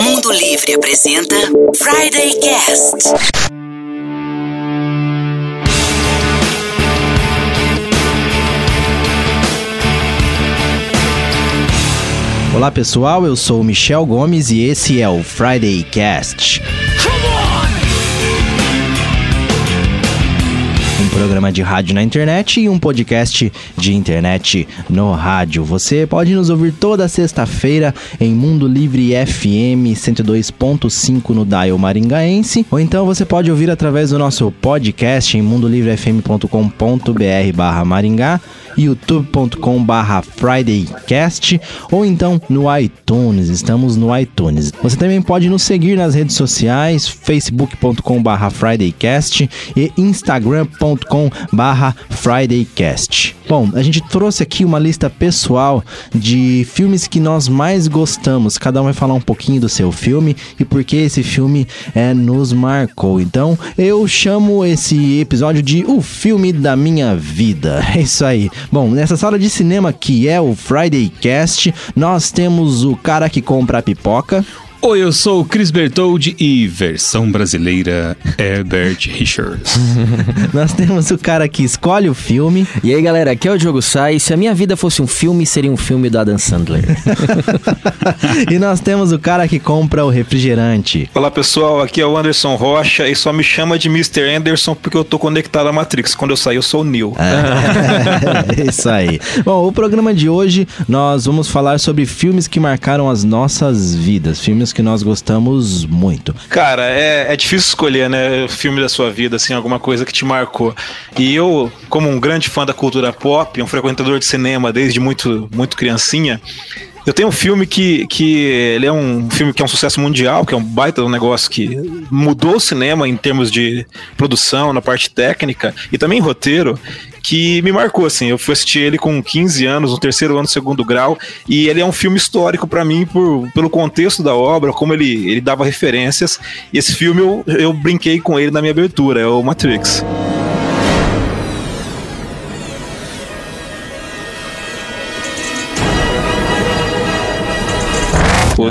Mundo Livre apresenta Friday Cast. Olá pessoal, eu sou Michel Gomes e esse é o Friday Cast. Programa de rádio na internet e um podcast de internet no rádio. Você pode nos ouvir toda sexta-feira em Mundo Livre FM 102.5 no Dial Maringaense, ou então você pode ouvir através do nosso podcast em mundolivrefm.com.br/maringá youtube.com barra fridaycast ou então no iTunes, estamos no iTunes. Você também pode nos seguir nas redes sociais, facebook.com barra fridaycast e instagram.com barra fridaycast. Bom, a gente trouxe aqui uma lista pessoal de filmes que nós mais gostamos, cada um vai falar um pouquinho do seu filme e por que esse filme é, nos marcou. Então, eu chamo esse episódio de O Filme da Minha Vida. É isso aí. Bom, nessa sala de cinema que é o Friday Cast, nós temos o cara que compra a pipoca. Oi, eu sou o Chris Bertoldi e versão brasileira Herbert Richards. nós temos o cara que escolhe o filme. E aí, galera, aqui é o Diogo Sai. Se a minha vida fosse um filme, seria um filme do Adam Sandler. e nós temos o cara que compra o refrigerante. Olá, pessoal, aqui é o Anderson Rocha e só me chama de Mr. Anderson porque eu tô conectado à Matrix. Quando eu sair, eu sou o Neo. É, isso aí. Bom, o programa de hoje nós vamos falar sobre filmes que marcaram as nossas vidas, filmes que nós gostamos muito. Cara, é, é difícil escolher, né, o filme da sua vida, assim, alguma coisa que te marcou. E eu, como um grande fã da cultura pop, um frequentador de cinema desde muito, muito criancinha, eu tenho um filme que, que ele é um filme que é um sucesso mundial, que é um baita um negócio que mudou o cinema em termos de produção, na parte técnica e também roteiro, que me marcou, assim. Eu fui assistir ele com 15 anos, no terceiro ano, segundo grau, e ele é um filme histórico para mim por, pelo contexto da obra, como ele, ele dava referências. E esse filme eu, eu brinquei com ele na minha abertura, é o Matrix.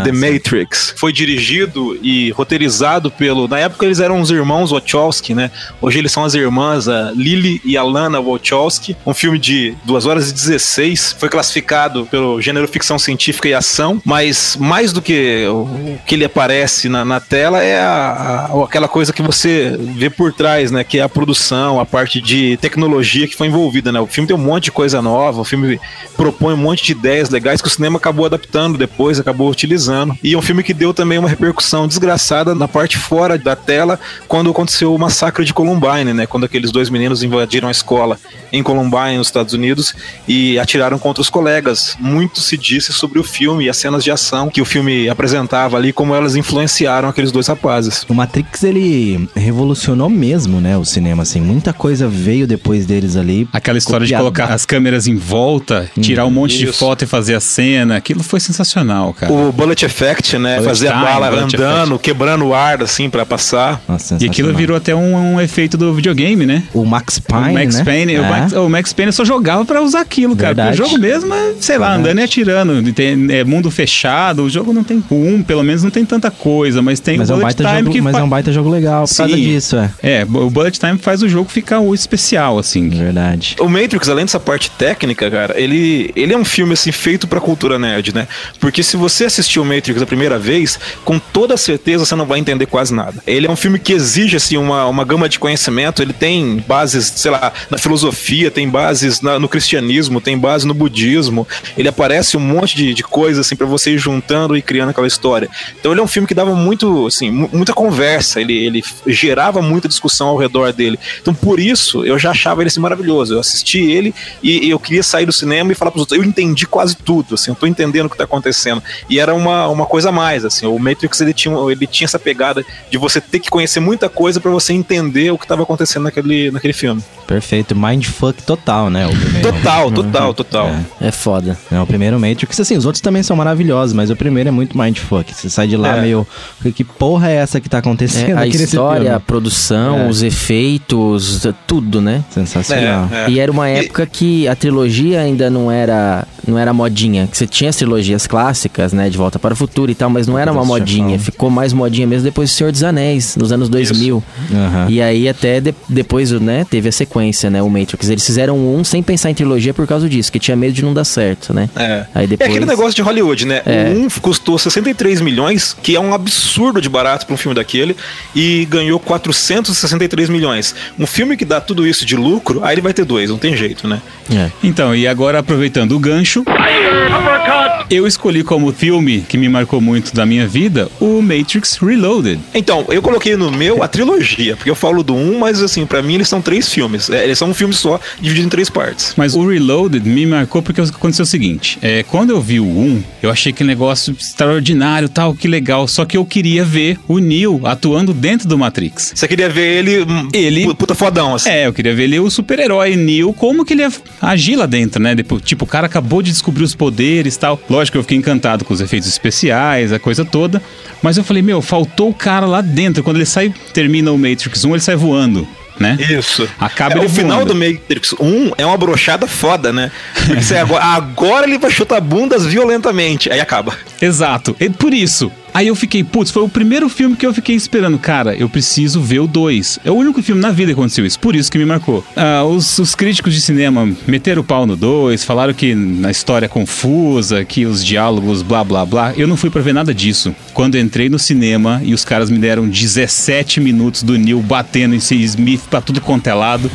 The Matrix. Foi dirigido e roteirizado pelo. Na época eles eram os irmãos Wachowski, né? Hoje eles são as irmãs, a Lily e a Lana Wachowski. Um filme de 2 horas e 16. Foi classificado pelo gênero ficção científica e ação, mas mais do que o que ele aparece na, na tela é a, a, aquela coisa que você vê por trás, né? Que é a produção, a parte de tecnologia que foi envolvida, né? O filme tem um monte de coisa nova, o filme propõe um monte de ideias legais que o cinema acabou adaptando depois, acabou utilizando. E é um filme que deu também uma repercussão desgraçada na parte fora da tela quando aconteceu o massacre de Columbine, né? Quando aqueles dois meninos invadiram a escola em Columbine, nos Estados Unidos, e atiraram contra os colegas. Muito se disse sobre o filme e as cenas de ação que o filme apresentava ali, como elas influenciaram aqueles dois rapazes. O Matrix, ele revolucionou mesmo, né? O cinema, assim. Muita coisa veio depois deles ali. Aquela história copiada. de colocar as câmeras em volta, tirar um monte Isso. de foto e fazer a cena, aquilo foi sensacional, cara. O Bullet Effect, né? Fazer time, a bala andando, effect. quebrando o ar, assim, para passar. Nossa, e aquilo virou até um, um, efeito do videogame, né? O Max Payne, o Max né? Payne, é. o, Max, o, Max, Payne só jogava para usar aquilo, cara. Porque o jogo mesmo é, sei lá, Verdade. andando e atirando. Tem, é mundo fechado, o jogo não tem um, pelo menos não tem tanta coisa, mas tem mas o Bullet é um Time que Mas é um baita jogo legal por Sim. causa disso, é. É, o Bullet Time faz o jogo ficar o especial, assim. Verdade. O Matrix, além dessa parte técnica, cara, ele, ele é um filme, assim, feito pra cultura nerd, né? Porque se você assistiu o Matrix a primeira vez, com toda certeza você não vai entender quase nada. Ele é um filme que exige assim uma, uma gama de conhecimento, ele tem bases, sei lá, na filosofia, tem bases na, no cristianismo, tem base no budismo. Ele aparece um monte de, de coisas assim para você ir juntando e criando aquela história. Então ele é um filme que dava muito, assim, muita conversa, ele, ele gerava muita discussão ao redor dele. Então por isso eu já achava ele assim, maravilhoso. Eu assisti ele e, e eu queria sair do cinema e falar para os outros, eu entendi quase tudo, assim, eu tô entendendo o que tá acontecendo. E era uma, uma coisa a mais, assim. O Matrix ele tinha, ele tinha essa pegada de você ter que conhecer muita coisa para você entender o que estava acontecendo naquele, naquele filme. Perfeito, mindfuck total, né? total, total, uhum. total. É. é foda. É o primeiro Matrix, assim, os outros também são maravilhosos, mas o primeiro é muito mindfuck. Você sai de lá é. meio, que porra é essa que tá acontecendo é, A história, a produção, é. os efeitos, tudo, né? Sensacional. É, é. E era uma época e... que a trilogia ainda não era, não era modinha, que você tinha as trilogias clássicas, né? De Volta Volta para o Futuro e tal, mas não era uma modinha. Ficou mais modinha mesmo depois do Senhor dos Anéis, nos anos 2000. Aham. E aí até de- depois, né, teve a sequência, né, o Matrix. Eles fizeram um sem pensar em trilogia por causa disso, que tinha medo de não dar certo, né? É. Aí depois... É aquele negócio de Hollywood, né? É. O um custou 63 milhões, que é um absurdo de barato para um filme daquele, e ganhou 463 milhões. Um filme que dá tudo isso de lucro, aí ele vai ter dois, não tem jeito, né? É. Então, e agora aproveitando o gancho, eu escolhi como filme que me marcou muito da minha vida o Matrix Reloaded. Então, eu coloquei no meu a trilogia, porque eu falo do um, mas assim, para mim eles são três filmes. É, eles são um filme só, dividido em três partes. Mas o Reloaded me marcou porque aconteceu o seguinte: é, quando eu vi o 1, eu achei que negócio extraordinário, tal, que legal. Só que eu queria ver o Neo atuando dentro do Matrix. Você queria ver ele, hum, Ele- pu- puta fodão, assim. É, eu queria ver ele o super-herói Neo, como que ele ia agir lá dentro, né? Tipo, o cara acabou de descobrir os poderes tal. Lógico que eu fiquei encantado com os efeitos especiais, a coisa toda. Mas eu falei, meu, faltou o cara lá dentro. Quando ele sai, termina o Matrix 1, ele sai voando, né? Isso. Acaba É, o final voando. do Matrix 1 é uma brochada foda, né? Porque você agora, agora ele vai chutar bundas violentamente. Aí acaba. Exato. E por isso. Aí eu fiquei, putz, foi o primeiro filme que eu fiquei esperando. Cara, eu preciso ver o 2. É o único filme na vida que aconteceu isso, por isso que me marcou. Ah, os, os críticos de cinema meteram o pau no 2, falaram que na história é confusa, que os diálogos blá blá blá. Eu não fui pra ver nada disso. Quando entrei no cinema e os caras me deram 17 minutos do Neil batendo em C. Smith pra tudo quanto é lado,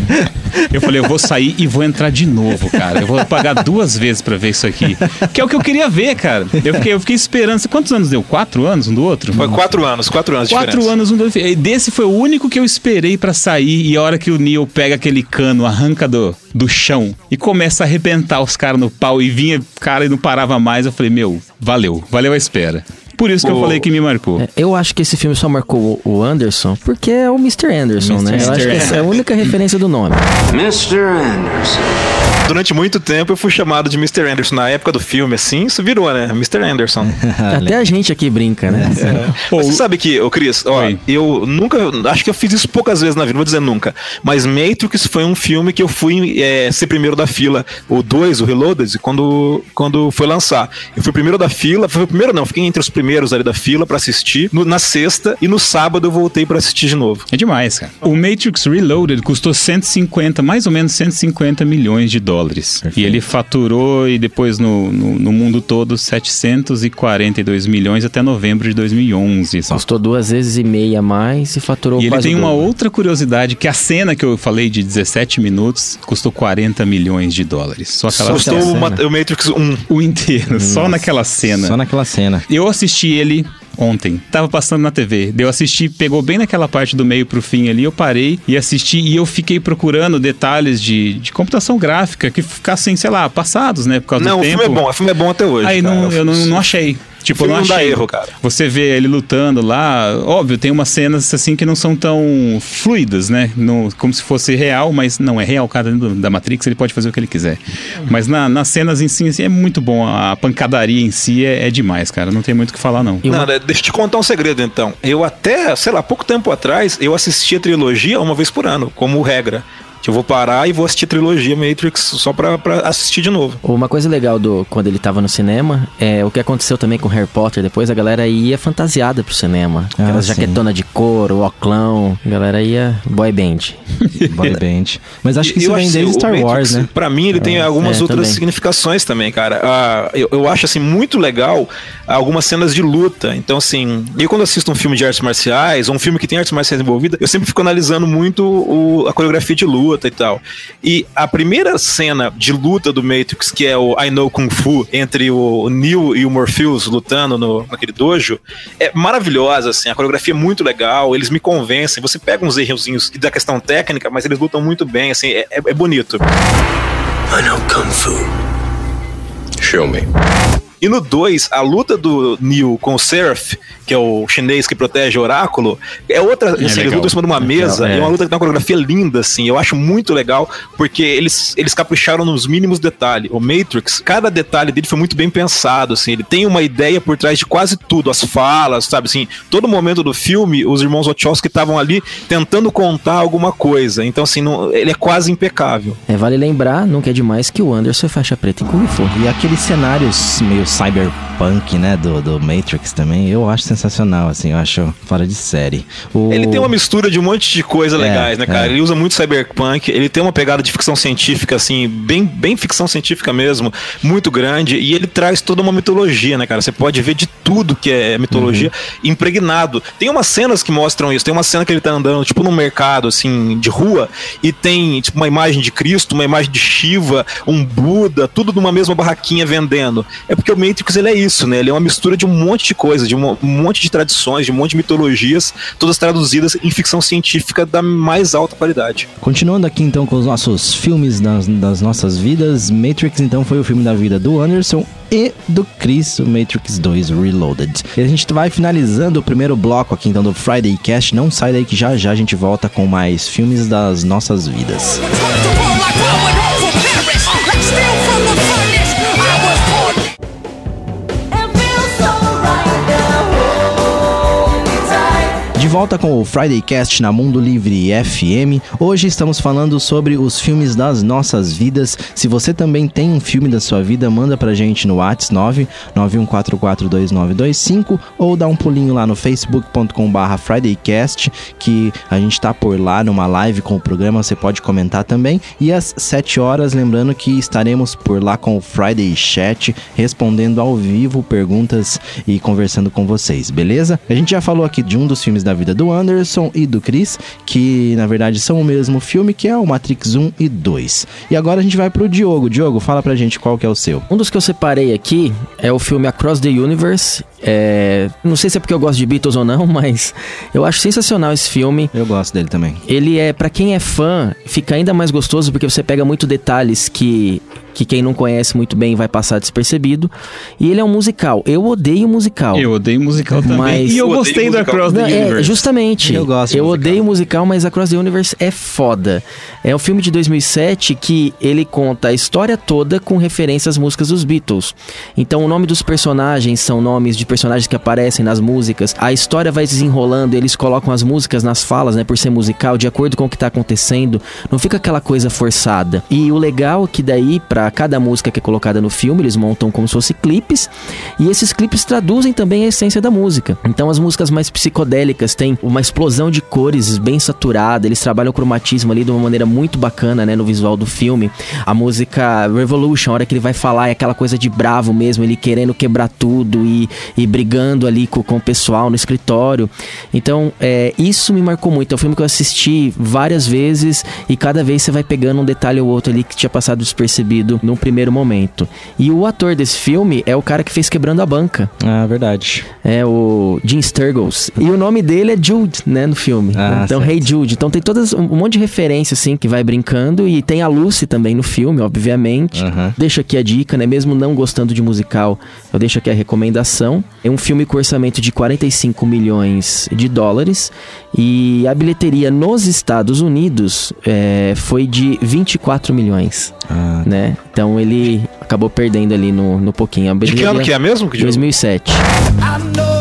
eu falei, eu vou sair e vou entrar de novo, cara. Eu vou pagar duas vezes pra ver isso aqui. Que é o que eu queria ver, cara. Eu fiquei, eu fiquei esperando. Quantos anos deu? Quatro anos um do outro? Foi quatro anos, quatro anos de Quatro diferença. anos um do outro. E Desse foi o único que eu esperei pra sair. E a hora que o Neil pega aquele cano, arranca do, do chão e começa a arrebentar os caras no pau e vinha, cara, e não parava mais. Eu falei, meu, valeu, valeu a espera. Por isso que eu O- falei que me marcou. É, Eu acho que esse filme só marcou o o Anderson porque é o Mr. Anderson, Mr. né? Eu acho que essa é a única referência do nome. Mr. Anderson. Durante muito tempo eu fui chamado de Mr. Anderson. Na época do filme, assim, isso virou, né? Mr. Anderson. Até a gente aqui brinca, né? Pô, Mas você sabe que, ô Cris, ó, Oi. eu nunca. Acho que eu fiz isso poucas vezes na vida, não vou dizer nunca. Mas Matrix foi um filme que eu fui é, ser primeiro da fila. O 2, o Reloaded, quando, quando foi lançar. Eu fui o primeiro da fila. Foi o primeiro, não, fiquei entre os primeiros ali da fila pra assistir. No- na sexta e no sábado eu voltei pra assistir de novo. É demais, cara. O Matrix Reloaded custou 150, mais ou menos 150 milhões de dólares. E ele faturou, e depois no, no, no mundo todo, 742 milhões até novembro de 2011. só. Custou duas vezes e meia a mais e faturou E ele quase tem o uma dobro. outra curiosidade, que a cena que eu falei de 17 minutos custou 40 milhões de dólares. Só aquela Custou o Matrix 1. O inteiro, só naquela cena. Só naquela cena. Eu assisti ele ontem. Tava passando na TV. Daí Eu assisti, pegou bem naquela parte do meio pro fim ali. Eu parei e assisti e eu fiquei procurando detalhes de, de computação gráfica que ficassem, sei lá, passados, né? Por causa Não, do o tempo. filme é bom, o filme é bom até hoje. Aí cara. não, eu não, não achei. Tipo, eu não não dá erro, cara. Você vê ele lutando lá, óbvio, tem umas cenas assim que não são tão fluidas, né? No, como se fosse real, mas não é real. Cara dentro da Matrix, ele pode fazer o que ele quiser. Mas na- nas cenas em si, assim, é muito bom. A pancadaria em si é, é demais, cara. Não tem muito o que falar, não. Uma- Não, né, deixa eu te contar um segredo então. Eu até, sei lá, pouco tempo atrás, eu assisti a trilogia uma vez por ano, como regra. Que eu vou parar e vou assistir a trilogia Matrix só pra, pra assistir de novo. Uma coisa legal do quando ele tava no cinema é o que aconteceu também com Harry Potter. Depois a galera ia fantasiada pro cinema. Ah, Aquelas sim. jaquetona de couro, oclão. A galera ia boy band. Boy band. Mas acho que isso Eu vem desde o Star Matrix, Wars, né? Pra mim, ele tem algumas é, outras também. significações também, cara. Ah, eu, eu acho, assim, muito legal algumas cenas de luta. Então, assim, eu quando assisto um filme de artes marciais, ou um filme que tem artes marciais envolvidas, eu sempre fico analisando muito o- a coreografia de luta e tal. E a primeira cena de luta do Matrix, que é o I Know Kung Fu, entre o Neo e o Morpheus lutando no, naquele dojo, é maravilhosa, assim. A coreografia é muito legal, eles me convencem. Você pega uns errozinhos da questão técnica, mas eles lutam muito bem, assim, é, é- é bonito. I know Kung Fu. Show me. E no 2, a luta do Neo com o Seraph, que é o chinês que protege o oráculo, é outra. assim, eles legal. lutam em cima de uma mesa, é. e é uma luta que tem uma coreografia linda, assim. Eu acho muito legal, porque eles, eles capricharam nos mínimos detalhes. O Matrix, cada detalhe dele foi muito bem pensado, assim. Ele tem uma ideia por trás de quase tudo, as falas, sabe assim. Todo momento do filme, os irmãos Wachowski estavam ali tentando contar alguma coisa. Então, assim, não- ele é quase impecável. É, vale lembrar, nunca é demais, que o Anderson é faixa preta em Kung Fu. E aqueles cenários meio cyberpunk, né, do, do Matrix também, eu acho sensacional, assim, eu acho fora de série. O- Ele tem uma mistura de um monte de coisa É, legais, né, cara? é. Ele usa muito cyberpunk, ele tem uma pegada de ficção científica, assim, bem, bem ficção científica mesmo, muito grande, e ele traz toda uma mitologia, né, cara? Você pode ver de tudo que é mitologia Uhum. impregnado. Tem umas cenas que mostram isso, tem uma cena que ele tá andando, tipo, num mercado, assim, de rua, e tem, tipo, uma imagem de Cristo, uma imagem de Shiva, um Buda, tudo numa mesma barraquinha vendendo. É porque o Matrix, ele é isso, né? Ele é uma mistura de um monte de coisa, de um um monte de tradições, de um monte de mitologias, todas traduzidas em ficção científica da mais alta qualidade. Continuando aqui então com os nossos filmes das, das nossas vidas, Matrix então foi o filme da vida do Anderson e do Chris, o Matrix 2 Reloaded. E a gente vai finalizando o primeiro bloco aqui então do Friday Cast. Não sai daí que já já a gente volta com mais filmes das nossas vidas. Volta com o Friday Cast na Mundo Livre FM. Hoje estamos falando sobre os filmes das nossas vidas. Se você também tem um filme da sua vida, manda pra gente no WhatsApp 991442925 ou dá um pulinho lá no facebook.com/barra FridayCast, que a gente tá por lá numa live com o programa, você pode comentar também. E às 7 horas, lembrando que estaremos por lá com o Friday Chat, respondendo ao vivo perguntas e conversando com vocês, beleza? A gente já falou aqui de um dos filmes da vida do Anderson e do Chris, que na verdade são o mesmo filme, que é o Matrix 1 e 2. E agora a gente vai pro Diogo. Diogo, fala pra gente qual que é o seu. Um dos que eu separei aqui é o filme Across the Universe. É, Não sei se é porque eu gosto de Beatles ou não, mas eu acho sensacional esse filme. Eu gosto dele também. Ele é, pra quem é fã, fica ainda mais gostoso porque você pega muito detalhes que, que quem não conhece muito bem vai passar despercebido. E ele é um musical. Eu odeio musical. Eu odeio musical também. Mas- e eu Eu gostei do musical. Across the Não, é, Universe. justamente. Eu gosto de Eu musical. odeio musical, mas Across the Universe é foda. É um filme de 2007 que ele conta a história toda com referência às músicas dos Beatles. Então o nome dos personagens são nomes de personagens que aparecem nas músicas. A história vai desenrolando, eles colocam as músicas nas falas, né, por ser musical, de acordo com o que tá acontecendo. Não fica aquela coisa forçada. E o legal é que daí para cada música que é colocada no filme, eles montam como se fosse clipes, e esses clipes traduzem também a essência da música. Então as músicas mais psicodélicas têm uma explosão de cores bem saturada, eles trabalham o cromatismo ali de uma maneira muito bacana, né, no visual do filme. A música Revolution, a hora que ele vai falar é aquela coisa de bravo mesmo, ele querendo quebrar tudo e, e brigando ali com, com o pessoal no escritório. Então, é, isso me marcou muito. É um filme que eu assisti várias vezes e cada vez você vai pegando um detalhe ou outro ali que tinha passado despercebido num primeiro momento. E o ator desse filme é o cara que fez Quebrando a Banca. Ah, verdade. É o Jim Sturgles. E o nome dele é Jude, né, no filme. Ah, então, certo. Hey Jude. Então tem todas um monte de referência, assim, que vai brincando. E tem a Lucy também no filme, obviamente. Deixo aqui a dica, né? Mesmo não gostando de musical, eu deixo aqui a recomendação. É um filme com orçamento de 45 milhões de dólares. E a bilheteria nos Estados Unidos é, foi de 24 milhões, Ah, né? Então ele acabou perdendo ali no, no pouquinho. A De que ano que é mesmo? Que 2007. I know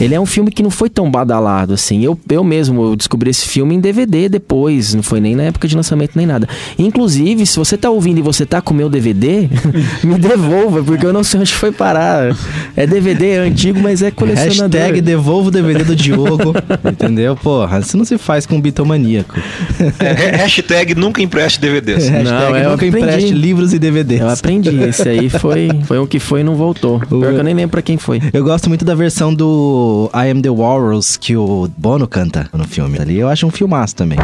Ele é um filme que não foi tão badalado assim. Eu, eu mesmo eu descobri esse filme em DVD depois, não foi nem na época de lançamento nem nada. Inclusive, se você tá ouvindo e você tá com o meu DVD, me devolva, porque eu não sei onde foi parar. É DVD é antigo, mas é colecionador. Hashtag devolva o DVD do Diogo. entendeu? Porra, isso não se faz com um bitomaníaco. É, hashtag nunca empreste DVDs. Hashtag Não, eu nunca aprendi. empreste livros e DVDs. Eu aprendi. Esse aí foi, foi um que foi e não voltou. Pior que eu nem lembro pra quem foi. Eu gosto muito da versão do I Am The Walrus que o Bono canta no filme. Ali eu acho um filmaço também.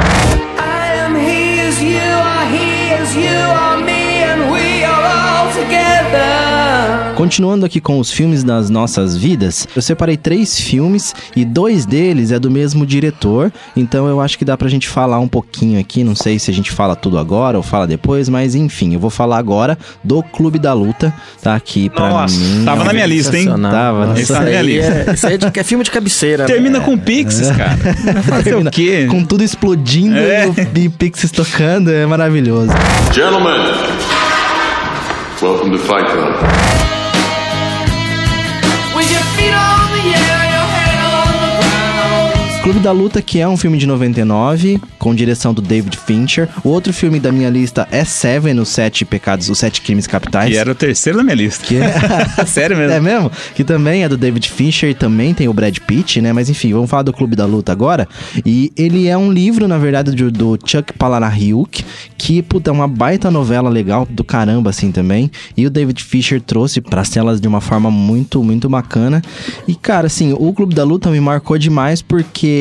Continuando aqui com os filmes das nossas vidas, eu separei três filmes e dois deles é do mesmo diretor, então eu acho que dá pra gente falar um pouquinho aqui. Não sei se a gente fala tudo agora ou fala depois, mas enfim, eu vou falar agora do Clube da Luta, tá aqui pra Nossa, mim. Tava na minha lista, hein? Tava, Nossa, tá na minha aí lista. É, isso aí é, de, é filme de cabeceira. Termina né? com Pixies, cara. Vai Fazer o quê? Com tudo explodindo É. e o e Pixies tocando, é maravilhoso. Gentlemen, welcome to Fight Club. Clube da Luta, que é um filme de 99, com direção do David Fincher. O outro filme da minha lista é Seven, os Sete Pecados, os Sete Crimes Capitais. E era o terceiro da minha lista. Que é... Sério mesmo? É mesmo? Que também é do David Fincher e também tem o Brad Pitt, né? Mas enfim, vamos falar do Clube da Luta agora. E ele é um livro, na verdade, do, do Chuck Palahniuk, que, puta, é uma baita novela legal do caramba, assim, também. E o David Fisher trouxe pras telas de uma forma muito, muito bacana. E, cara, assim, o Clube da Luta me marcou demais porque,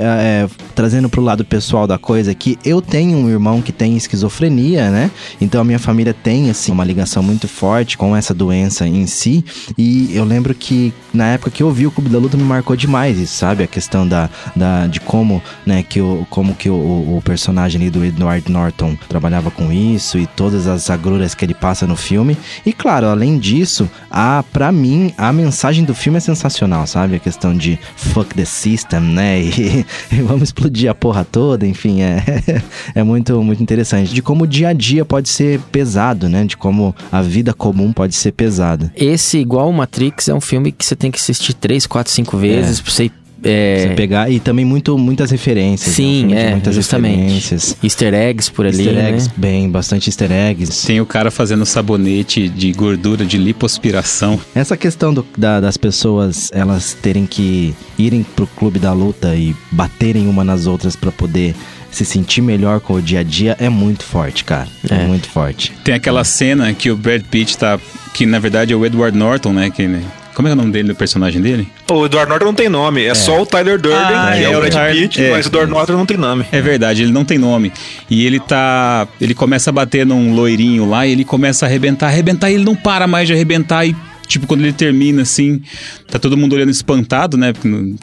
é, trazendo pro lado pessoal da coisa, que eu tenho um irmão que tem esquizofrenia, né? Então a minha família tem, assim, uma ligação muito forte com essa doença em si. E eu lembro que na época que eu vi o Clube da Luta me marcou demais isso, sabe? A questão da, da de como, né, que o, como que o, o personagem ali do Edward Norton trabalhava com isso e todas as agruras que ele passa no filme. E claro, além disso, a para mim a mensagem do filme é sensacional, sabe? A questão de fuck the system, né? E, e vamos explodir a porra toda, enfim, é é muito muito interessante de como o dia a dia pode ser pesado, né? De como a vida comum pode ser pesada. Esse, igual o Matrix, é um filme que você tem que assistir três, quatro, cinco vezes pra você. É, Você pegar e também muito muitas referências. né? Um Sim, de é, muitas justamente. referências. Easter eggs por ali, Easter eggs, né? bem, bastante easter eggs. Tem o cara fazendo sabonete de gordura de lipoaspiração. Essa questão do- da- das pessoas elas terem que irem pro clube da luta e baterem uma nas outras pra poder se sentir melhor com o dia a dia é muito forte, cara. É, É. muito forte. Tem aquela cena que o Brad Pitt tá. Que na verdade é o Edward Norton, né? Que, como é, que é o nome dele, do personagem dele? O Edward Norton não tem nome, é, só o Tyler Durden, Ah, que é, é o Brad Pitt, é. mas o Edward Norton não tem nome. É verdade, ele não tem nome. E ele tá. Ele começa a bater num loirinho lá e ele começa a arrebentar, arrebentar e ele não para mais de arrebentar e. Tipo, quando ele termina, assim, tá todo mundo olhando espantado, né?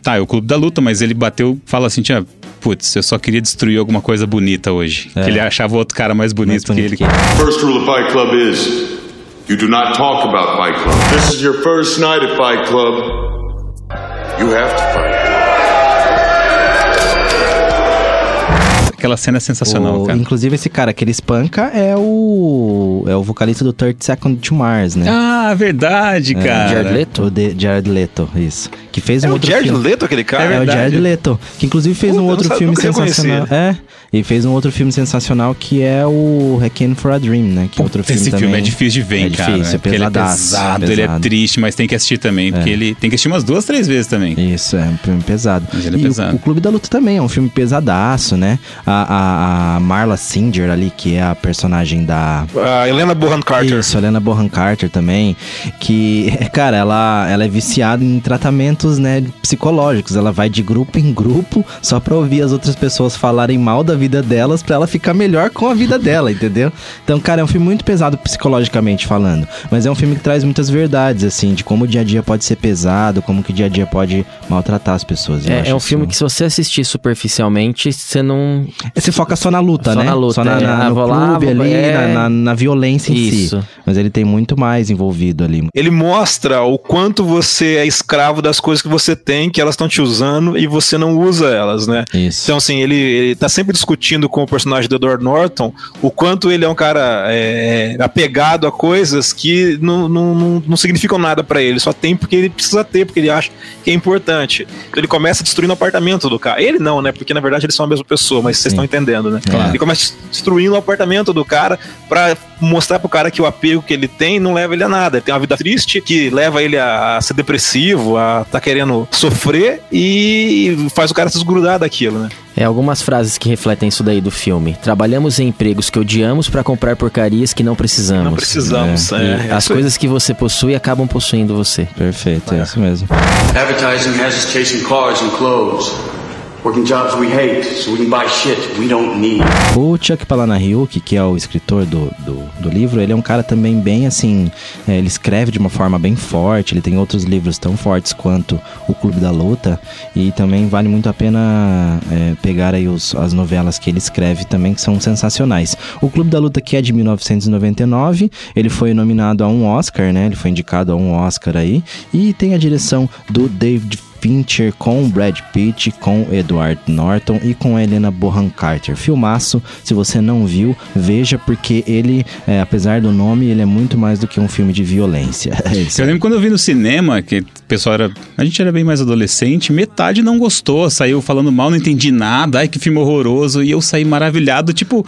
Tá, é o clube da luta, mas ele bateu, fala assim, tinha, putz, eu só queria destruir alguma coisa bonita hoje. É. Que ele achava o outro cara mais bonito, Mais bonito que ele. que First rule of Fight Club is you do not talk about Fight Club. This is your first night at Fight Club. You have to fight. Aquela cena é sensacional, O- cara. inclusive esse cara que ele espanca é o é o vocalista do 30 Second to Mars, né? Ah, verdade, cara. Jared Leto? O de Jared Leto, isso. Que fez um É o outro Jared filme. Leto, aquele cara? É, o verdade. Jared Leto, que inclusive fez Puta, um outro filme sensacional. É, e fez um outro filme sensacional que é o Requiem for a Dream, né? Que é outro filme Esse filme também. é difícil de ver, é cara. Difícil, é porque ele é pesadaço, pesado, ele é pesado. triste, mas tem que assistir também, porque ele tem que assistir umas duas, três vezes também. Isso, é um filme pesado. Mas ele é e o- pesado. O, Clube da Luta também é um filme pesadaço, né? A, a, a Marla Singer ali, que é a personagem da... A Helena Bonham Carter. Isso, a Helena Bonham Carter também, que, cara, ela, ela é viciada em tratamentos, né, psicológicos. Ela vai de grupo em grupo só pra ouvir as outras pessoas falarem mal da vida delas pra ela ficar melhor com a vida dela, entendeu? Então, cara, é um filme muito pesado psicologicamente falando, mas é um filme que traz muitas verdades, assim, de como o dia a dia pode ser pesado, como que o dia a dia pode maltratar as pessoas. É, é um filme que se você assistir superficialmente, você não... Você foca só na luta, Só né? na luta, só na, é. na- Ah, no vou lá, clube vou- ali, é. na, na, na violência em Isso. si. Mas ele tem muito mais envolvido ali. Ele mostra o quanto você é escravo das coisas que você tem, que elas estão te usando e você não usa elas, né? Isso. Então, assim, ele, ele tá sempre discutindo com o personagem do Edward Norton o quanto ele é um cara é, apegado a coisas que não, não, não, não significam nada pra ele, só tem porque ele precisa ter, porque ele acha que é importante. Então ele começa destruindo o apartamento do cara. Ele não, né? Porque na verdade eles são a mesma pessoa, mas vocês estão entendendo, né? Claro. Ele começa destruindo o apartamento do cara pra mostrar pro cara que o apego que ele tem não leva ele a nada. Ele tem uma vida triste que leva ele a, a ser depressivo, a tá querendo sofrer e faz o cara se desgrudar daquilo, né? É algumas frases que refletem isso daí do filme. Trabalhamos em empregos que odiamos pra comprar porcarias que não precisamos. Não precisamos. E É, é as coisas que você possui acabam possuindo você. Perfeito, é isso mesmo. Advertising has us chasing cars and clothes. O Chuck Palahniuk, que é o escritor do, do, do livro, ele é um cara também bem assim. é, ele escreve de uma forma bem forte. Ele tem outros livros tão fortes quanto O Clube da Luta. E também vale muito a pena é, pegar aí os- as novelas que ele escreve também, que são sensacionais. O Clube da Luta, que é de 1999, ele foi nominado a um Oscar, né? Ele foi indicado a um Oscar aí. E tem a direção do David Fincher com Brad Pitt, com Edward Norton e com a Helena Bonham Carter. Filmaço, se você não viu, veja porque ele, é, apesar do nome, ele é muito mais do que um filme de violência. É. Eu lembro quando eu vi no cinema, que o pessoal era. A gente era bem mais adolescente, metade não gostou, saiu falando mal, não entendi nada, ai que filme horroroso, e eu saí maravilhado, tipo,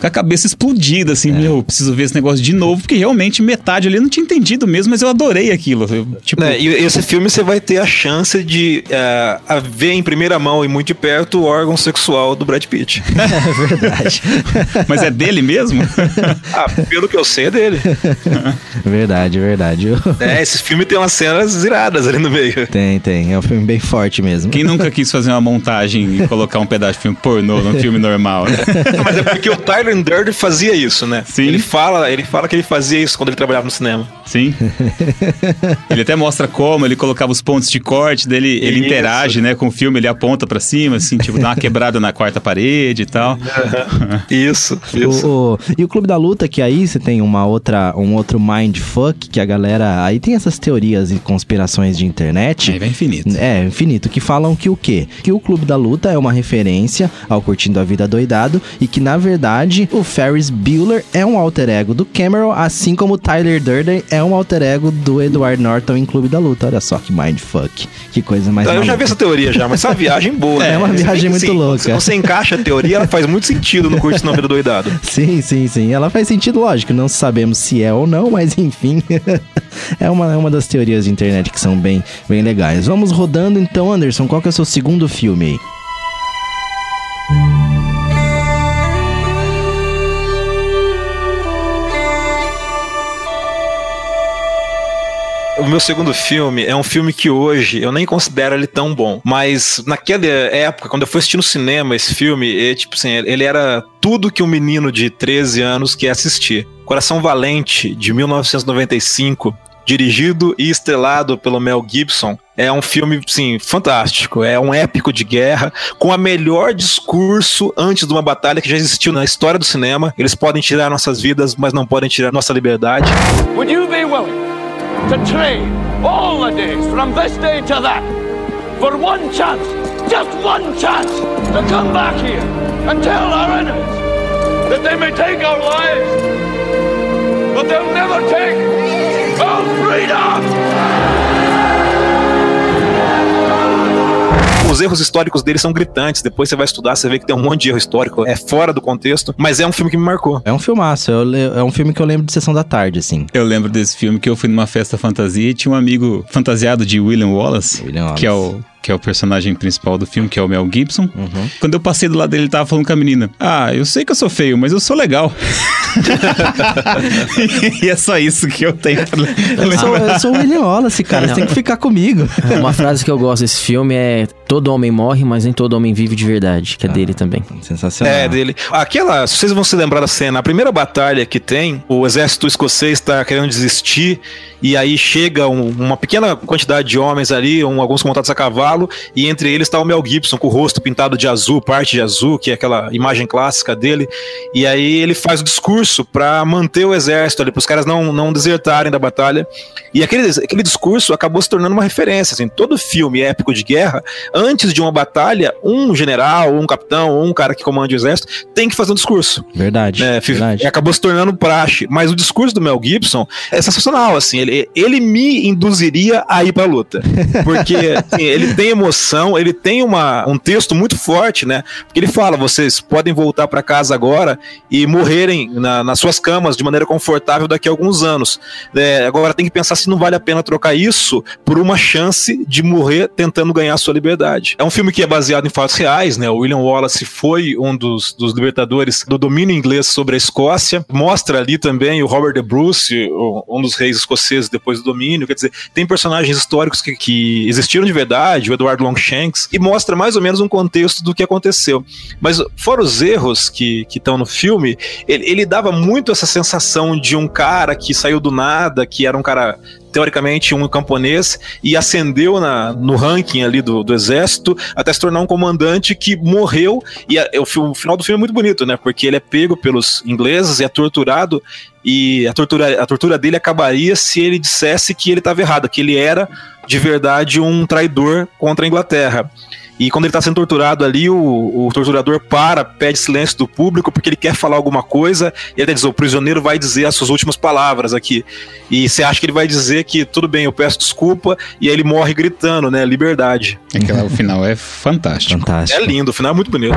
com a cabeça explodida, assim, meu, preciso ver esse negócio de novo, porque realmente metade ali eu não tinha entendido mesmo, mas eu adorei aquilo. Eu, tipo, Né, e esse filme você vai ter a chance de é, a ver em primeira mão e muito de perto o órgão sexual do Brad Pitt. É verdade. mas é dele mesmo? ah, pelo que eu sei é dele. verdade, verdade. É, esse filme tem umas cenas iradas ali no meio. Tem, tem. É um filme bem forte mesmo. Quem nunca quis fazer uma montagem e colocar um pedaço de filme pornô num filme normal, né? Mas é porque o Tyler Durden fazia isso, né? Sim. Ele fala, ele fala que ele fazia isso quando ele trabalhava no cinema. Sim. ele até mostra como ele colocava os pontos de corte dele, ele Isso. interage, né, com o filme, ele aponta pra cima, assim, tipo, dá uma quebrada na quarta parede e tal. Isso, isso. O, o- e o Clube da Luta, que aí você tem uma outra, um outro mindfuck, que a galera. Aí tem essas teorias e conspirações de internet. Aí vai infinito. É, infinito, que falam que o quê? Que o Clube da Luta é uma referência ao Curtindo a Vida Doidado e que, na verdade, o Ferris Bueller é um alter ego do Cameron, assim como o Tyler Durden é um alter ego do Edward Norton em Clube da Luta. Olha só que mindfuck. Que coisa mais eu já maluca. vi essa teoria já, mas é uma viagem boa, né? É uma viagem muito louca. Quando você encaixa a teoria, ela faz muito sentido no curso na vida doidado. Sim, sim, sim. Ela faz sentido, lógico. Não sabemos se é ou não, mas enfim. é, uma, é uma das teorias de internet que são bem, bem legais. Vamos rodando então, Anderson. Qual que é o seu segundo filme aí? O meu segundo filme é um filme que hoje eu nem considero ele tão bom. Mas naquela época, quando eu fui assistir no cinema esse filme, ele, tipo assim, ele era tudo que um menino de 13 anos quer assistir. Coração Valente, de 1995, dirigido e estrelado pelo Mel Gibson. É um filme, sim, fantástico. É um épico de guerra, com a melhor discurso antes de uma batalha que já existiu na história do cinema. Eles podem tirar nossas vidas, mas não podem tirar nossa liberdade. Would you be willing to train all the days from this day to that for one chance, just one chance, to come back here and tell our enemies that they may take our lives, but they'll never take our freedom? Os erros históricos dele são gritantes. Depois você vai estudar, você vê que tem um monte de erro histórico. É fora do contexto, mas é um filme que me marcou. É um filmaço. eu le- É um filme que eu lembro de Sessão da Tarde, assim. Eu lembro desse filme que eu fui numa festa fantasia e tinha um amigo fantasiado de William Wallace, William Wallace. que é o que é o personagem principal do filme, que é o Mel Gibson. Uhum. Quando eu passei do lado dele, ele tava falando com a menina: Ah, eu sei que eu sou feio, mas eu sou legal. e é só isso que eu tenho pra Eu sou, eu sou o William Wallace, cara. Você tem que ficar comigo. Uma frase que eu gosto desse filme é: Todo homem morre, mas nem todo homem vive de verdade, que é dele também. Sensacional. É, dele. Aquela, se vocês vão se lembrar da cena, a primeira batalha que tem, o exército escocês está querendo desistir, e aí chega um- uma pequena quantidade de homens ali, um- alguns montados a cavalo, e entre eles está o Mel Gibson com o rosto pintado de azul, parte de azul, que é aquela imagem clássica dele, e aí ele faz o discurso para manter o exército ali, para os caras não, não desertarem da batalha. E aquele, aquele discurso acabou se tornando uma referência. Assim, todo filme épico de guerra, antes de uma batalha, um general, um capitão, um cara que comanda o exército, tem que fazer um discurso. Verdade. Fi- verdade. Acabou se tornando praxe. Mas o discurso do Mel Gibson é sensacional. Assim, ele, ele me induziria a ir pra luta. Porque assim, ele tem emoção, ele tem uma, um texto muito forte, né? Porque ele fala: vocês podem voltar para casa agora e morrerem na- nas suas camas de maneira confortável daqui a alguns anos. É, agora tem que pensar se não vale a pena trocar isso por uma chance de morrer tentando ganhar sua liberdade. É um filme que é baseado em fatos reais, né? O William Wallace foi um dos, dos libertadores do domínio inglês sobre a Escócia. Mostra ali também o Robert de Bruce, um dos reis escoceses depois do domínio. Quer dizer, tem personagens históricos que, que existiram de verdade, o Edward Longshanks, e mostra mais ou menos um contexto do que aconteceu. Mas fora os erros que estão no filme, ele, ele dava muito essa sensação de um cara que saiu do nada, que era um cara teoricamente um camponês e ascendeu na, no ranking ali do, do exército até se tornar um comandante que morreu e a- o, o final do filme é muito bonito, né? Porque ele é pego pelos ingleses e é torturado e a tortura, a tortura dele acabaria se ele dissesse que ele estava errado, que ele era de verdade um traidor contra a Inglaterra. E quando ele está sendo torturado ali, o, o torturador para, pede silêncio do público porque ele quer falar alguma coisa. E ele diz: o prisioneiro vai dizer as suas últimas palavras aqui. E você acha que ele vai dizer que tudo bem, eu peço desculpa. E aí ele morre gritando, né? Liberdade. Aquela, o final é fantástico. Fantástico. É lindo, o final é muito bonito.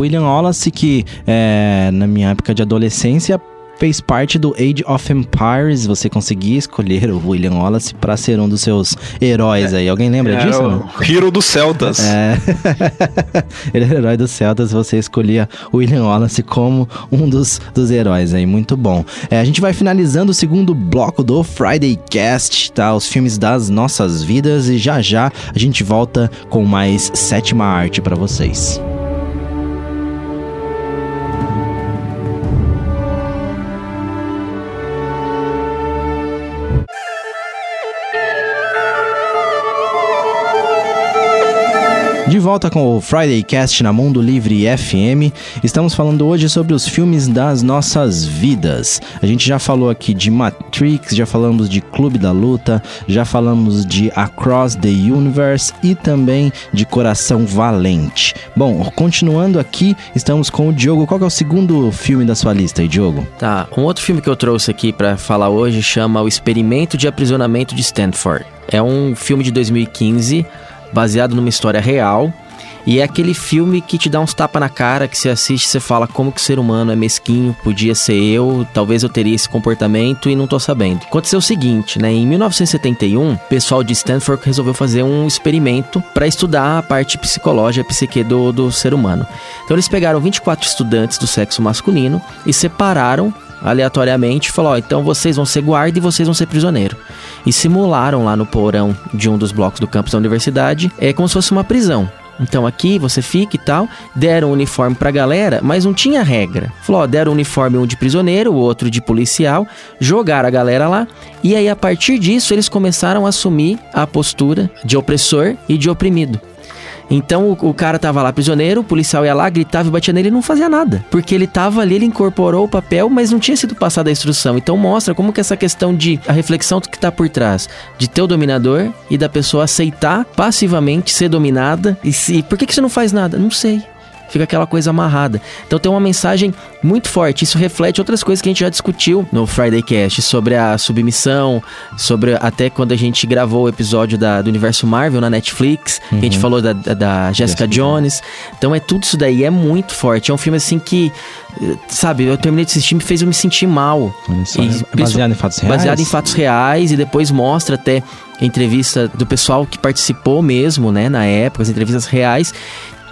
William Wallace, que é, na minha época de adolescência fez parte do Age of Empires. Você conseguia escolher o William Wallace para ser um dos seus heróis aí. Alguém lembra Era disso? o? Hero dos Celtas. É. Ele era o herói dos Celtas, você escolhia o William Wallace como um dos, dos heróis aí, muito bom. É, a gente vai finalizando o segundo bloco do Friday Cast, tá? Os filmes das nossas vidas e já já a gente volta com mais sétima arte para vocês. De volta com o Friday Cast na Mundo Livre FM. Estamos falando hoje sobre os filmes das nossas vidas. A gente já falou aqui de Matrix, já falamos de Clube da Luta, já falamos de Across the Universe e também de Coração Valente. Bom, continuando aqui, estamos com o Diogo. Qual é o segundo filme da sua lista aí, Diogo? Tá, um outro filme que eu trouxe aqui pra falar hoje chama O Experimento de Aprisionamento de Stanford. É um filme de 2015, baseado numa história real. E é aquele filme que te dá uns tapas na cara, que você assiste você fala como que o ser humano é mesquinho, podia ser eu, talvez eu teria esse comportamento e não tô sabendo. Aconteceu o seguinte, né? Em 1971, o pessoal de Stanford resolveu fazer um experimento para estudar a parte psicológica, a psique do, do ser humano. Então eles pegaram 24 estudantes do sexo masculino e separaram aleatoriamente, falou, ó, então vocês vão ser guarda e vocês vão ser prisioneiro. E simularam lá no porão de um dos blocos do campus da universidade, é como se fosse uma prisão. Então aqui você fica e tal, deram um uniforme pra galera, mas não tinha regra. Falou, ó, deram um uniforme um de prisioneiro, o outro de policial, jogaram a galera lá, e aí a partir disso eles começaram a assumir a postura de opressor e de oprimido. Então o, o cara tava lá prisioneiro, o policial ia lá, gritava e batia nele e não fazia nada. Porque ele tava ali, ele incorporou o papel, mas não tinha sido passada a instrução. Então mostra como que essa questão de a reflexão que tá por trás de ter o dominador e da pessoa aceitar passivamente ser dominada. E se. Por que, que você não faz nada? Não sei. Fica aquela coisa amarrada. Então tem uma mensagem muito forte. Isso reflete outras coisas que a gente já discutiu no Friday Cast sobre a submissão, sobre até quando a gente gravou o episódio da, do universo Marvel na Netflix, que a gente falou da, da, da Jessica Jones. Então é tudo isso daí, é muito forte. É um filme assim que, eh, sabe, eu terminei de assistir e me fez eu me sentir mal. E é baseado em fatos reais? Baseado em fatos reais e depois mostra até entrevista do pessoal que participou mesmo, né, na época, as entrevistas reais.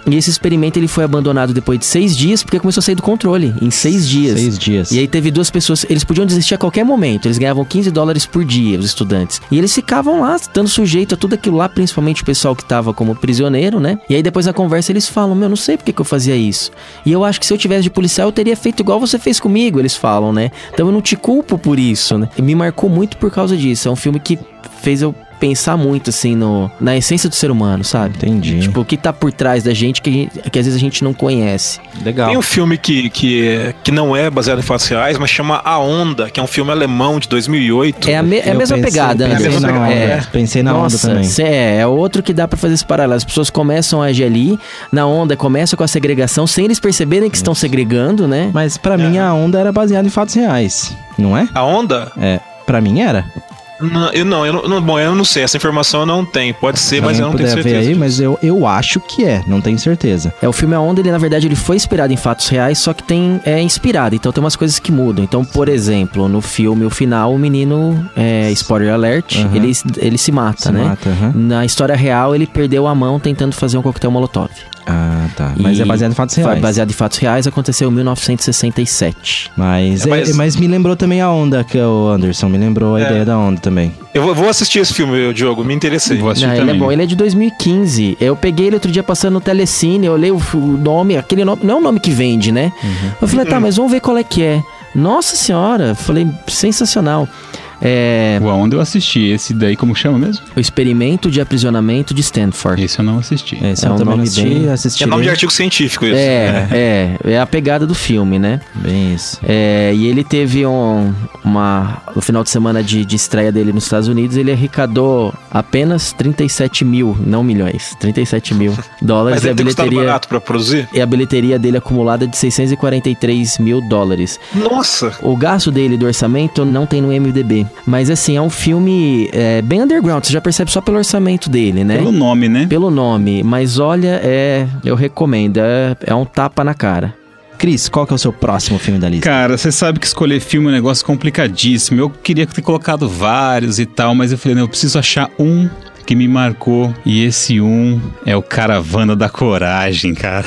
E esse experimento ele foi abandonado depois de seis dias, porque começou a sair do controle, em seis dias. Seis dias. E aí teve duas pessoas, eles podiam desistir a qualquer momento, eles ganhavam 15 dólares por dia, os estudantes. E eles ficavam lá, estando sujeito a tudo aquilo lá, principalmente o pessoal que tava como prisioneiro, né? E aí depois na conversa eles falam, meu, não sei por que, que eu fazia isso. E eu acho que se eu tivesse de policial, eu teria feito igual você fez comigo, eles falam, né? Então eu não te culpo por isso, né? E me marcou muito por causa disso. É um filme que fez eu pensar muito, assim, no, na essência do ser humano, sabe? Entendi. Tipo, o que tá por trás da gente que, a gente- que às vezes a gente não conhece. Legal. Tem um filme que, que, que não é baseado em fatos reais, mas chama A Onda, que é um filme alemão de 2008. É a, me- é a mesma pensei- pegada, pensei Anderson. na onda, é. pensei na onda Nossa, também. cê- É, é outro que dá pra fazer esse paralelo. As pessoas começam a agir ali, na onda começa com a segregação, sem eles perceberem que estão segregando, né? Mas pra mim a onda era baseada em fatos reais, não é? A Onda? É, pra mim era. Não, eu não, eu não, bom, eu não sei, essa informação eu não tenho. Pode ser, mas eu não tenho certeza. ver aí, mas eu, eu acho que é, não tenho certeza. É, o filme A Onda, ele na verdade ele foi inspirado em fatos reais, só que tem é inspirado, então tem umas coisas que mudam. Então, por exemplo, no filme, o final, o menino, é, spoiler alert, Aham. ele, ele se mata, Se né? mata, aham. Na história real, ele perdeu a mão tentando fazer um coquetel molotov. Ah, tá. Mas E é baseado em fatos reais. Baseado em fatos reais, aconteceu em 1967. Mas, É, é- mas- mas me lembrou também a onda que o Anderson me lembrou a É. ideia da onda também. Eu vou- assistir esse filme, Diogo, me interessei. Vou assistir Não, ele é também. bom, ele é de 2015. Eu peguei ele outro dia passando no Telecine, eu olhei o, nome, aquele nome, não é o nome que vende, né? Eu falei, tá, mas vamos ver qual é que é. Nossa senhora, falei, sensacional. É, O Aonde eu assisti. Esse daí, como chama mesmo? o experimento de aprisionamento de Stanford. Esse eu não assisti. Esse É eu um também nome assisti, bem-. É nome de artigo científico isso. É, é, é a pegada do filme, né? Bem isso. É, e ele teve um, uma. No final de semana de, de estreia dele nos Estados Unidos, ele arrecadou apenas 37 mil, não milhões, 37 mil dólares. Mas e a deve custado bilheteria. barato pra produzir? E a bilheteria dele acumulada é de 643 mil dólares. Nossa! O gasto dele do orçamento não tem no MDB. Mas assim, é um filme é, bem underground. Você já percebe só pelo orçamento dele, né? Pelo nome, né? Pelo nome. Mas olha, é. Eu recomendo. É, é um tapa na cara. Cris, qual que é o seu próximo filme da lista? Cara, você sabe que escolher filme é um negócio complicadíssimo. Eu queria ter colocado vários e tal, mas eu falei, não, eu preciso achar um que me marcou. E esse um é o Caravana da Coragem, cara.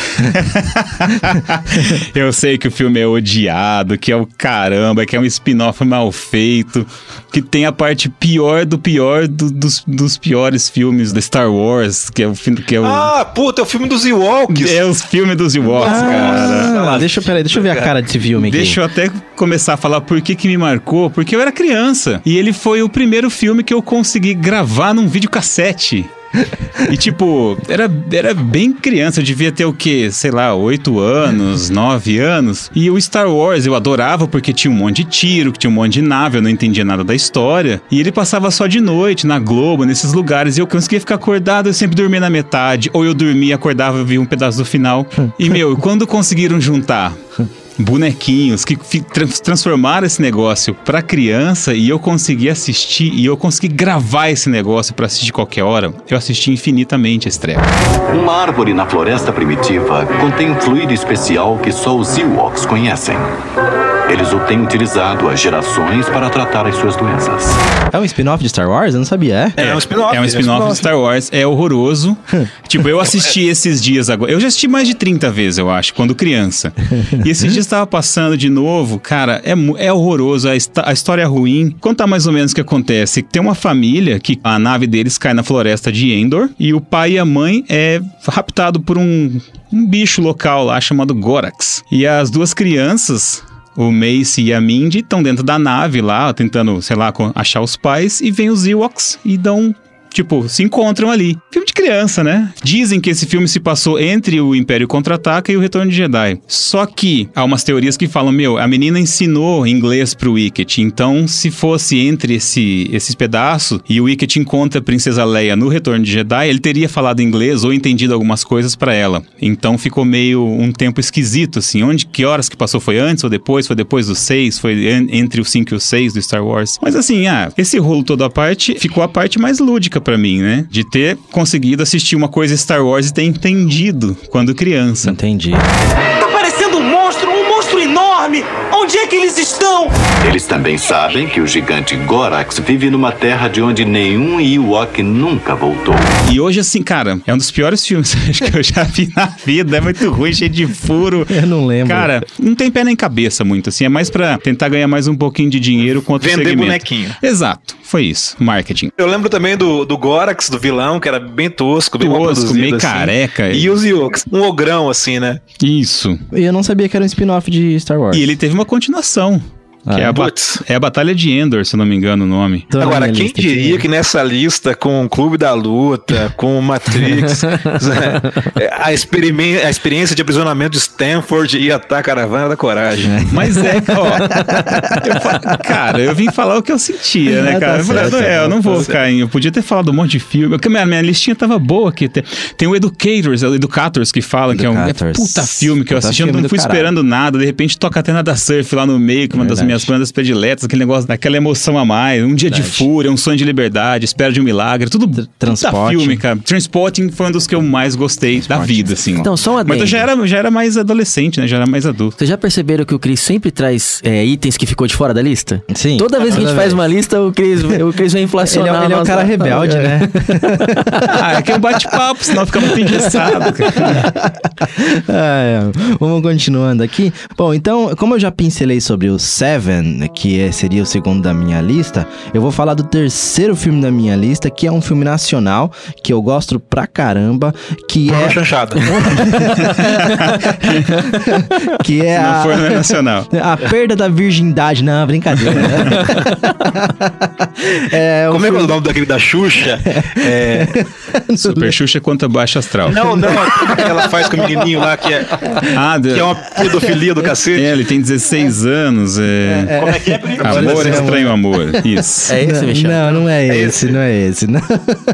eu sei que o filme é odiado, que é o caramba, que é um spin-off mal feito, que tem a parte pior do pior do- dos, dos piores filmes da Star Wars, que é o filme que é o. Ah, puta, é o filme dos Ewoks. é os filmes dos Ewoks, cara. Ah, deixa, eu- peraí, deixa eu ver a cara desse filme aqui. Deixa eu até começar a falar por que que me marcou, porque eu era criança. E ele foi o primeiro filme que eu consegui gravar num videocassete. E tipo, era, era bem criança, eu devia ter o quê? Sei lá, 8 anos, 9 anos. E o Star Wars eu adorava porque tinha um monte de tiro, tinha um monte de nave, eu não entendia nada da história. E ele passava só de noite, na Globo, nesses lugares, e eu conseguia ficar acordado, eu sempre dormia na metade, ou eu dormia, acordava via um pedaço do final. E meu, quando conseguiram juntar bonequinhos que transformaram esse negócio pra criança e eu consegui assistir e eu consegui gravar esse negócio pra assistir qualquer hora. Eu assisti infinitamente esse treco. Uma árvore na floresta primitiva contém um fluido especial que só os Ewoks conhecem. Eles o têm utilizado há gerações para tratar as suas doenças. É um spin-off de Star Wars? Eu não sabia, é? É um spin-off. É um spin-off de Star Wars, é horroroso. tipo, eu assisti esses dias agora. Eu já assisti mais de 30 vezes, eu acho, quando criança. E esses dias tava passando de novo, cara, é, é horroroso, a, a história é ruim. Contar mais ou menos o que acontece. Tem uma família que a nave deles cai na floresta de Endor e o pai e a mãe é raptado por um, um bicho local lá chamado Gorax. E as duas crianças o Mace e a Mindy estão dentro da nave lá, tentando, sei lá, achar os pais, e vem os Ewoks e dão. Tipo, se encontram ali. Filme de criança, né? Dizem que esse filme se passou entre o Império Contra-Ataca e o Retorno de Jedi. Só que há umas teorias que falam, meu, a menina ensinou inglês pro Wicket. Então, se fosse entre esse, esses pedaços e o Wicket encontra a Princesa Leia no Retorno de Jedi, ele teria falado inglês ou entendido algumas coisas pra ela. Então, ficou meio um tempo esquisito, assim. Onde, que horas que passou? Foi antes ou depois? Foi depois do 6? Foi en- entre o 5 e o 6 do Star Wars? Mas assim, ah, esse rolo todo à parte, ficou a parte mais lúdica pra mim, né? De ter conseguido assistir uma coisa Star Wars e ter entendido quando criança. Entendi. Tá parecendo um monstro, um monstro enorme! Onde é que eles estão? Eles também sabem que o gigante Gorax vive numa terra de onde nenhum Ewok nunca voltou. E hoje, assim, cara, é um dos piores filmes que eu já vi na vida. É muito ruim, cheio de furo. Eu não lembro. Cara, não tem pé nem cabeça muito, assim. É mais pra tentar ganhar mais um pouquinho de dinheiro com outro Vender segmento. bonequinho. Exato, foi isso. Marketing. Eu lembro também do, do Gorax, do vilão, que era bem tosco, bem Tosco, meio assim. careca. E os Ewoks, um ogrão, assim, né? Isso. E eu não sabia que era um spin-off de Star Wars. E ele teve uma continuação. Ah, que é a, é a Batalha de Endor, se eu não me engano o nome. Tô Agora, quem diria aqui. que nessa lista, com o Clube da Luta, com o Matrix, né, a, a experiência de aprisionamento de Stanford ia estar a caravana da coragem. Mas é, ó. eu cara, eu vim falar o que eu sentia, né, Ah, tá cara? eu falei, certo, é, eu não tá vou certo. ficar em. Eu podia ter falado um monte de filme. Porque minha, minha listinha tava boa aqui. Tem, tem o Educators, é o Educators que fala, que é um é Educators. puta filme que eu Puta assisti. Eu não fui caralho. esperando nada. De repente toca até nada surf lá no meio, que é uma das Verdade. Minhas bandas prediletas, aquele negócio daquela emoção a mais. Um dia de Verdade. fúria, um sonho de liberdade, espera de um milagre. Tudo puta Transporting. filme, cara. Transporting foi um dos que eu mais gostei da vida, assim. Então, só um Mas eu já era, já era mais adolescente, né? Já era mais adulto. Vocês já perceberam que o Cris sempre traz é, itens que ficou de fora da lista? Sim. Toda vez que a gente faz uma lista, o Cris, o Cris vem Ele inflacionar. é, ele é um cara rebelde, né? Ah, é que é um bate-papo, senão fica muito engessado, cara. Ah, é. Vamos continuando aqui. Bom, então, como eu já pincelei sobre o Seven, Seven, que é- seria o segundo da minha lista, eu vou falar do terceiro filme da minha lista, que é um filme nacional, que eu gosto pra caramba, que Pornô é... chanchada. que é Não a... foi no nacional. A perda da virgindade. Não, brincadeira. é, um Como é que é o filme- nome daquele da Xuxa? É... Super Xuxa contra Baixo Astral. Não, não, ela faz com o menininho lá, que é, Ah, que é uma pedofilia do cacete. É, ele tem 16 anos. É... Como é que é, Pri? Amor é estranho amor. Isso. É esse, não, Michel? Não, não é, esse, esse? não é esse. não.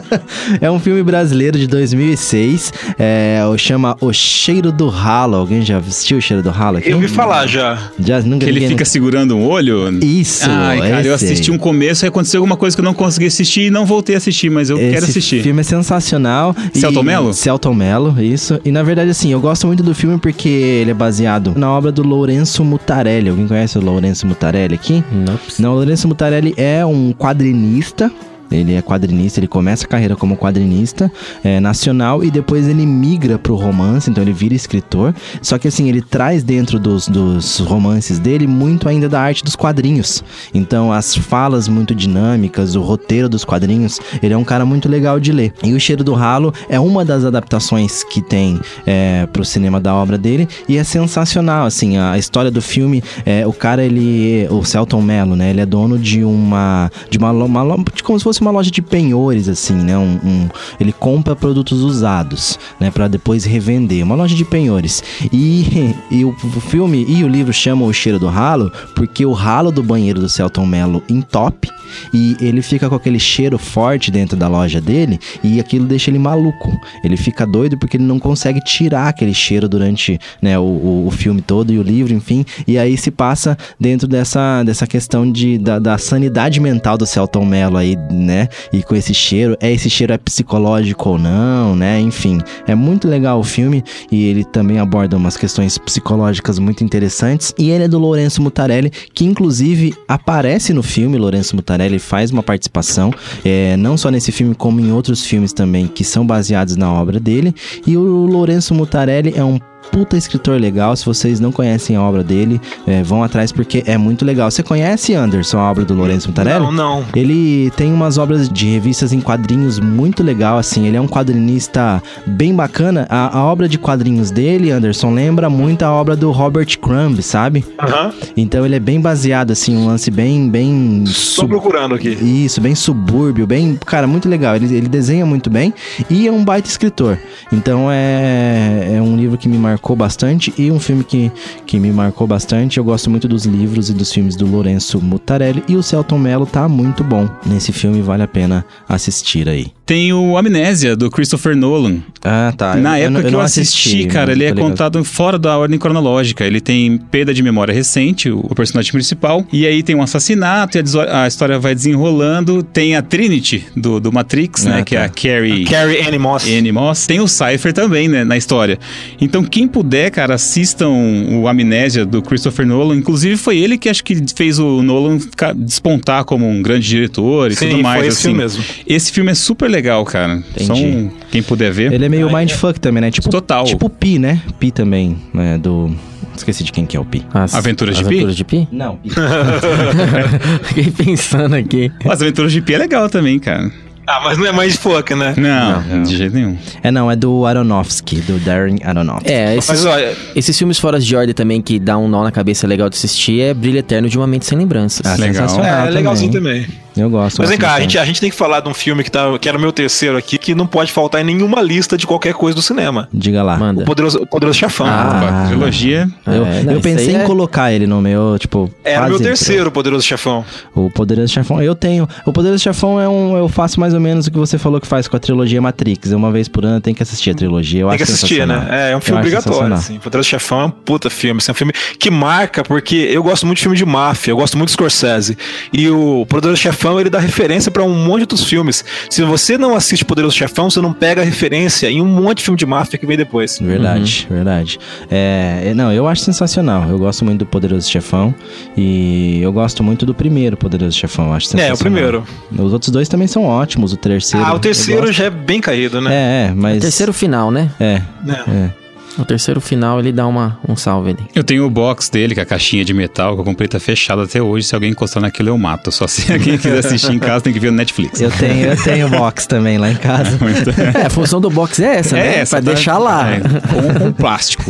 é um filme brasileiro de 2006. É, o chama O Cheiro do Ralo. Alguém já assistiu O Cheiro do Ralo aqui? Eu ouvi falar já. Já, nunca Que ele fica segurando um olho? Isso, Ai, cara, eu esse aí. assisti um começo e aconteceu alguma coisa que eu não consegui assistir e não voltei a assistir, mas eu quero Esse assistir. filme é sensacional. Celton Mello? Celton Mello, isso. E na verdade, assim, eu gosto muito do filme porque ele é baseado na obra do Lourenço Mutarelli. Alguém conhece o Lourenço Mutarelli aqui? Não. Não, o Lourenço Mutarelli é um quadrinista. Ele é quadrinista, ele começa a carreira como quadrinista é, nacional e depois ele migra pro romance, então ele vira escritor. Só que assim, ele traz dentro dos, dos romances dele muito ainda da arte dos quadrinhos. Então, as falas muito dinâmicas, o roteiro dos quadrinhos, ele é um cara muito legal de ler. E O Cheiro do Ralo é uma das adaptações que tem é, pro cinema da obra dele e é sensacional, assim, a história do filme, é, o cara, ele, o Celton Mello, né, ele é dono de uma, de uma, uma como se fosse uma loja de penhores, assim, né, um, um- ele compra produtos usados, né, para depois revender, uma loja de penhores. E, e o, filme e o livro chamam O Cheiro do Ralo porque o ralo do banheiro do Celton Mello entope e ele fica com aquele cheiro forte dentro da loja dele e aquilo deixa ele maluco. Ele fica doido porque ele não consegue tirar aquele cheiro durante né, o, o, o filme todo e o livro, enfim. E aí se passa dentro dessa, dessa questão de, da, da sanidade mental do Celton Mello aí, né? E com esse cheiro, é esse cheiro é psicológico ou não, né? Enfim, é muito legal o filme e ele também aborda umas questões psicológicas muito interessantes. E ele é do Lourenço Mutarelli, que inclusive aparece no filme. Lourenço Mutarelli faz uma participação, é, não só nesse filme, como em outros filmes também que são baseados na obra dele. E o Lourenço Mutarelli é um puta escritor legal. Se vocês não conhecem a obra dele, é, vão atrás porque é muito legal. Você conhece, Anderson, a obra do Lourenço Mutarelli? Não, não. Ele tem umas obras de revistas em quadrinhos muito legal, assim. Ele é um quadrinista bem bacana. A, a obra de quadrinhos dele, Anderson, lembra muito a obra do Robert Crumb, sabe? Aham. Então ele é bem baseado, assim, um lance bem, bem... Tô sub- procurando aqui. isso, bem subúrbio, bem. Cara, muito legal. Ele, ele desenha muito bem e é um baita escritor. Então é, é um livro que me marcou bastante e um filme que, que me marcou bastante. Eu gosto muito dos livros e dos filmes do Lourenço Mutarelli e o Celton Mello tá muito bom. Nesse filme vale a pena assistir aí. Tem o Amnésia, do Christopher Nolan. Ah, tá. Na Eu- época eu que não eu assisti, cara, ele é tá ligado. contado fora da ordem cronológica. Ele tem perda de memória recente, o o personagem principal. E aí tem um assassinato e a, a história vai desenrolando. Tem a Trinity do, do Matrix, né? Ah, Que é tá. a Carrie. Carrie Annie Moss. Annie Moss. Tem o Cypher também, né, na história. Então, quem puder, cara, assistam o Amnésia do Christopher Nolan. Inclusive, foi ele que acho que fez o Nolan despontar como um grande diretor e Sim, tudo mais, foi esse assim. filme mesmo. Esse filme é super legal, cara. Só Entendi. um, quem puder ver. Ele é meio mindfuck também, né? Tipo, Total. Tipo Pi, né? Pi também, né? Do. Esqueci de quem que é o Pi. As, Aventuras de Pi? Aventuras de Pi? Não, Pi. Fiquei pensando aqui. As Aventuras de Pi é legal também, cara. Ah, mas não é mais fuck, né? Não, de jeito nenhum. é, não, é do Aronofsky, do Darren Aronofsky. É, esses, Mas olha, esses filmes fora de ordem também que dá um nó na cabeça legal de assistir é Brilho Eterno de uma Mente Sem Lembranças. Ah, Legal. sensacional é, legalzinho também. Eu gosto. Mas vem cá, a gente, a gente tem que falar de um filme que, tá, que era o meu terceiro aqui, que não pode faltar em nenhuma lista de qualquer coisa do cinema. Diga lá. Manda. O Poderoso, o Poderoso Chefão. Ah. Trilogia. Eu, É, não, eu pensei em é- colocar ele no meu, tipo. Era o meu entrou. terceiro Poderoso Chefão. O Poderoso Chefão, eu tenho. O Poderoso Chefão é um. Eu faço mais ou menos o que você falou que faz com a trilogia Matrix. Uma vez por ano tem que assistir a trilogia. Eu Tem que assistir, né? É, é um filme Eu obrigatório, assim. Poderoso Chefão é um puta filme. assim, é um filme que marca, porque eu gosto muito de filme de máfia, eu gosto muito de Scorsese. E o Poderoso Chefão, ele dá referência pra um monte de outros filmes. Se você não assiste Poderoso Chefão, você não pega a referência em um monte de filme de máfia que vem depois. Verdade, Uhum. verdade. É, é, não, eu acho sensacional. Eu gosto muito do Poderoso Chefão. E eu gosto muito do primeiro Poderoso Chefão. Acho É, sensacional. o primeiro. Os outros dois também são ótimos. O terceiro. Ah, o terceiro já é bem caído, né? É, é, mas. Terceiro final, né? É. Né? É. No terceiro final ele dá uma, um salve ali. Eu tenho o box dele, que é a caixinha de metal, que eu comprei, tá fechado até hoje. Se alguém encostar naquilo, eu mato. Só se alguém quiser assistir em casa, tem que ver no Netflix. Eu tenho, eu tenho box também lá em casa. É, a função do box é essa, né? essa, pra tá? deixar lá. É, com, com plástico.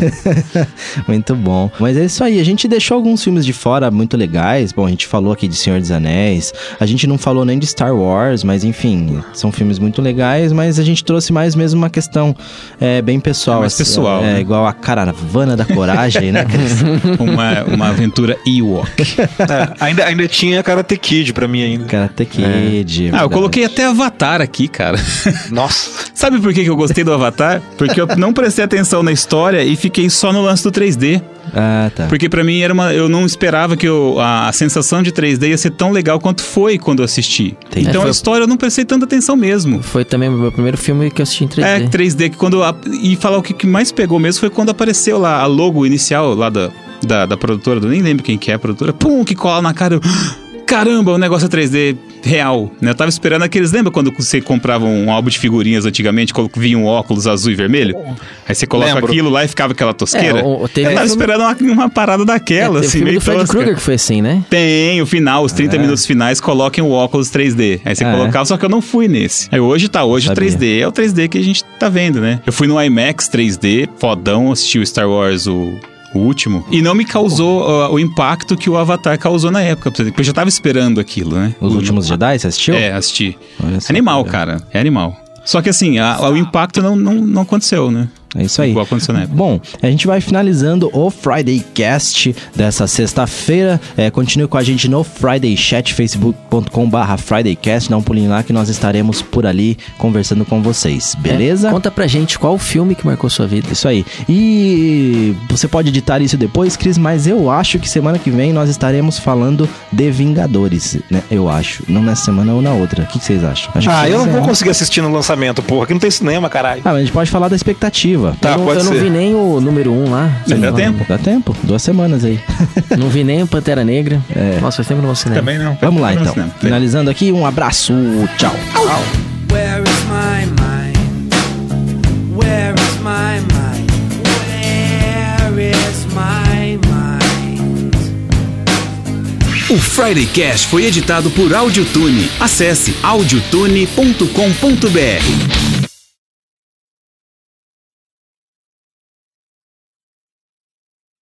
Muito bom. Mas é isso aí. A gente deixou alguns filmes de fora muito legais. Bom, a gente falou aqui de Senhor dos Anéis. A gente não falou nem de Star Wars, mas enfim, são filmes muito legais. Mas a gente trouxe mais mesmo uma questão é, bem pessoal. É mais assim, pessoal, É, igual a caravana da coragem, né? Cris? Uma, uma aventura Ewok. É, ainda, ainda tinha Karate Kid pra mim ainda. Karate Kid. Ah, eu coloquei até Avatar aqui, cara. Nossa. Sabe por que eu gostei do Avatar? Porque eu não prestei atenção na história e fiquei só no lance do 3D. Ah, tá. Porque pra mim era uma. Eu não esperava que eu- a, a sensação de 3D ia ser tão legal quanto foi quando eu assisti. Entendi. Então É, a história eu não prestei tanta atenção mesmo. Foi também o meu primeiro filme que eu assisti em 3D. É, 3D, que quando. a- E falar o que, que mais pegou mesmo foi quando apareceu lá a logo inicial lá da, da, da produtora, eu nem lembro quem que é a produtora. Pum, que cola na cara. eu, Caramba, o negócio é 3D real, né? Eu tava esperando aqueles. Lembra quando você comprava um álbum de figurinhas antigamente, vinha um óculos azul e vermelho? Aí você coloca Lembro. aquilo lá e ficava aquela tosqueira. É, o- teve eu tava filme- esperando uma, uma parada daquela, É, o assim, meio do Fred tosca. Krueger que foi assim, né? Tem, o final, os 30 É. minutos finais, coloquem o óculos 3D. Aí você é? colocava, só que eu não fui nesse. Aí hoje tá, hoje o Sabia. 3D é o 3D que a gente tá vendo, né? Eu fui no IMAX 3D, fodão, assisti o Star Wars, o. o último. E não me causou ó, o impacto que o Avatar causou na época. Porque eu já tava esperando aquilo, né? Os O- Últimos Jedi, você assistiu? É, assisti. Animal, cara. É animal. Só que assim, a- o impacto não, não, não aconteceu, né? É isso aí. Igual aconteceu na época. Bom, a gente vai finalizando o Friday Cast dessa sexta-feira. É, continue com a gente no Friday Chat, facebook.com/barra FridayCast. Dá um pulinho lá que nós estaremos por ali conversando com vocês, beleza? É, conta pra gente qual o filme que marcou sua vida. Isso aí. E você pode editar isso depois, Cris, mas eu acho que semana que vem nós estaremos falando de Vingadores, né? Eu acho. Não nessa semana ou na outra. O que que vocês acham? Acho que Ah, eu não vou conseguir assistir no lançamento, porra. Aqui não tem cinema, caralho. Ah, mas a gente pode falar da expectativa. Tá, eu não, pode eu não ser. vi nem o número 1 um lá. Dá tempo. Dá tempo, duas semanas aí. Não vi nem o Pantera Negra. Nossa, faz tempo não ao cinema. Também não. Vamos lá Não, então. não. Finalizando aqui, um abraço, tchau. Where is my mind? Where is my mind? Where is my mind? O Friday Cast foi editado por Audiotune. Acesse audiotune.com.br.